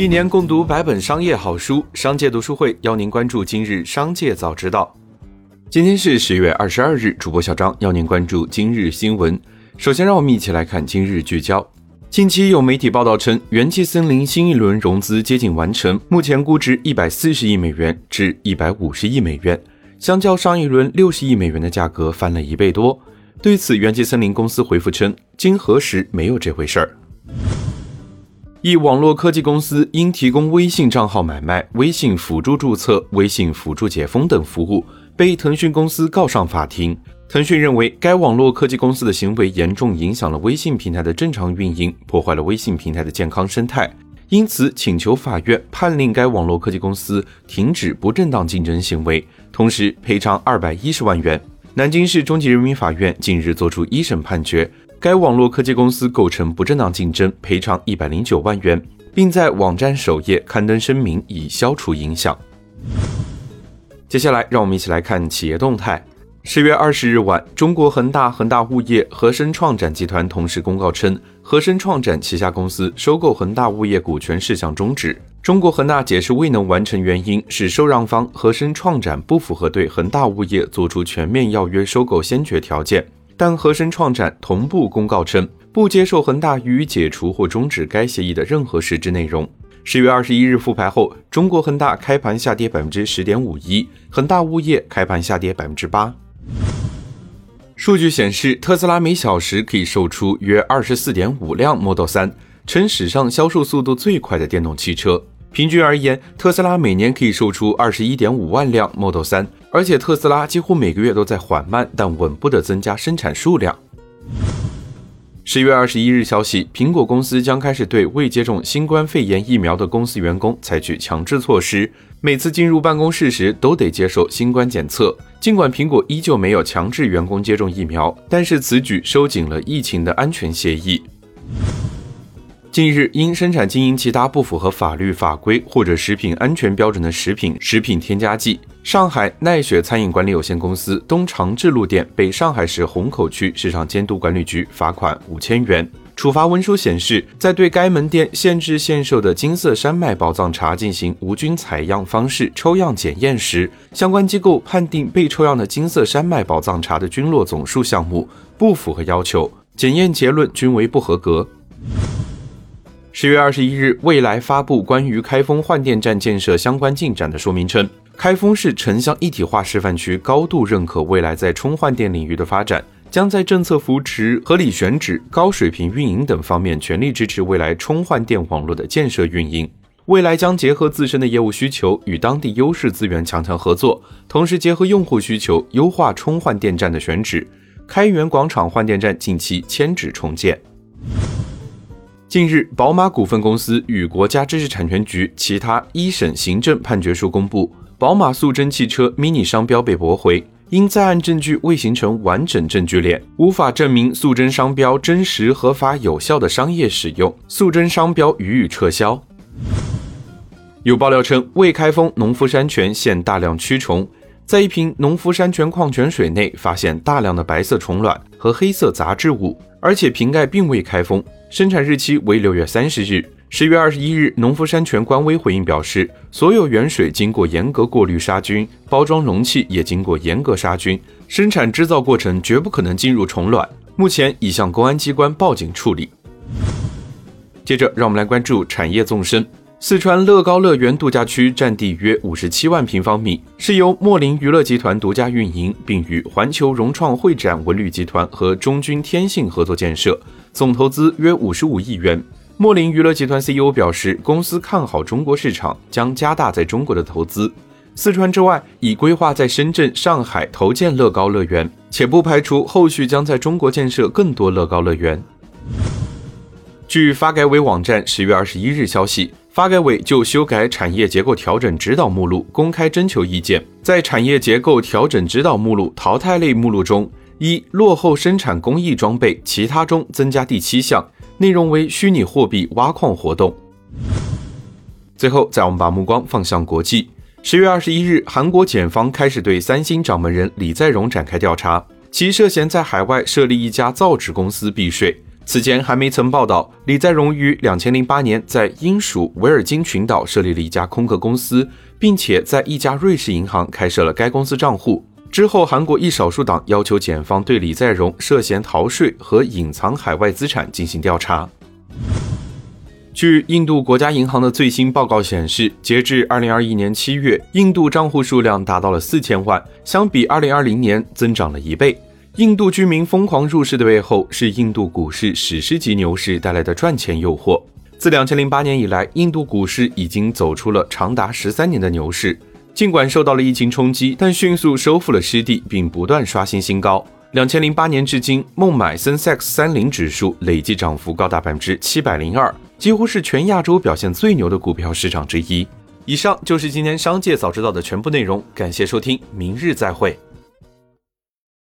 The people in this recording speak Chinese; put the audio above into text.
一年共读百本商业好书，商界读书会邀您关注今日商界早知道。今天是十月二十二日，主播小张邀您关注今日新闻。首先，让我们一起来看今日聚焦。近期有媒体报道称，元气森林新一轮融资接近完成，目前估值一百四十亿美元至一百五十亿美元，相较上一轮六十亿美元的价格翻了一倍多。对此，元气森林公司回复称，经核实没有这回事儿。一网络科技公司因提供微信账号买卖、微信辅助注册、微信辅助解封等服务，被腾讯公司告上法庭。腾讯认为，该网络科技公司的行为严重影响了微信平台的正常运营，破坏了微信平台的健康生态，因此请求法院判令该网络科技公司停止不正当竞争行为，同时赔偿二百一十万元。南京市中级人民法院近日作出一审判决，该网络科技公司构成不正当竞争，赔偿一百零九万元，并在网站首页刊登声明，以消除影响。接下来，让我们一起来看企业动态。十月二十日晚，中国恒大、恒大物业、和生创展集团同时公告称，和生创展旗下公司收购恒大物业股权事项终止。中国恒大解释未能完成原因是受让方和生创展不符合对恒大物业作出全面要约收购先决条件，但和生创展同步公告称不接受恒大予以解除或终止该协议的任何实质内容。十月二十一日复牌后，中国恒大开盘下跌百分之十点五一，恒大物业开盘下跌百分之八。数据显示，特斯拉每小时可以售出约二十四点五辆 Model 3，成史上销售速度最快的电动汽车。平均而言，特斯拉每年可以售出二十一点五万辆 Model 3，而且特斯拉几乎每个月都在缓慢但稳步的增加生产数量。十月二十一日消息，苹果公司将开始对未接种新冠肺炎疫苗的公司员工采取强制措施，每次进入办公室时都得接受新冠检测。尽管苹果依旧没有强制员工接种疫苗，但是此举收紧了疫情的安全协议。近日，因生产经营其他不符合法律法规或者食品安全标准的食品、食品添加剂，上海奈雪餐饮管理有限公司东长治路店被上海市虹口区市场监督管理局罚款五千元。处罚文书显示，在对该门店限制限售的金色山脉宝藏茶进行无菌采样方式抽样检验时，相关机构判定被抽样的金色山脉宝藏茶的菌落总数项目不符合要求，检验结论均为不合格。十月二十一日，未来发布关于开封换电站建设相关进展的说明称，开封市城乡一体化示范区高度认可未来在充换电领域的发展，将在政策扶持、合理选址、高水平运营等方面全力支持未来充换电网络的建设运营。未来将结合自身的业务需求，与当地优势资源强强合作，同时结合用户需求，优化充换电站的选址。开元广场换电站近期迁址重建。近日，宝马股份公司与国家知识产权局其他一审行政判决书公布，宝马速征汽车 MINI 商标被驳回，因在案证据未形成完整证据链，无法证明速征商标真实、合法、有效的商业使用，速征商标予以撤销。有爆料称，未开封农夫山泉现大量蛆虫，在一瓶农夫山泉矿泉水内发现大量的白色虫卵和黑色杂质物，而且瓶盖并未开封。生产日期为六月三十日。十月二十一日，农夫山泉官微回应表示，所有原水经过严格过滤杀菌，包装容器也经过严格杀菌，生产制造过程绝不可能进入虫卵。目前已向公安机关报警处理。接着，让我们来关注产业纵深。四川乐高乐园度假区占地约五十七万平方米，是由莫林娱乐集团独家运营，并与环球融创会展文旅集团和中军天信合作建设。总投资约五十五亿元。莫林娱乐集团 CEO 表示，公司看好中国市场，将加大在中国的投资。四川之外，已规划在深圳、上海投建乐高乐园，且不排除后续将在中国建设更多乐高乐园。据发改委网站十月二十一日消息，发改委就修改产业结构调整指导目录公开征求意见，在产业结构调整指导目录淘汰类目录中。一落后生产工艺装备，其他中增加第七项，内容为虚拟货币挖矿活动。最后，再我们把目光放向国际。十月二十一日，韩国检方开始对三星掌门人李在镕展开调查，其涉嫌在海外设立一家造纸公司避税。此前还没曾报道，李在镕于两千零八年在英属维尔京群岛设立了一家空壳公司，并且在一家瑞士银行开设了该公司账户。之后，韩国一少数党要求检方对李在镕涉嫌逃税和隐藏海外资产进行调查。据印度国家银行的最新报告显示，截至二零二一年七月，印度账户数量达到了四千万，相比二零二零年增长了一倍。印度居民疯狂入市的背后，是印度股市史诗级牛市带来的赚钱诱惑。自两千零八年以来，印度股市已经走出了长达十三年的牛市。尽管受到了疫情冲击，但迅速收复了失地，并不断刷新新高。两千零八年至今，孟买 Sensex 三零指数累计涨幅高达百分之七百零二，几乎是全亚洲表现最牛的股票市场之一。以上就是今天商界早知道的全部内容，感谢收听，明日再会。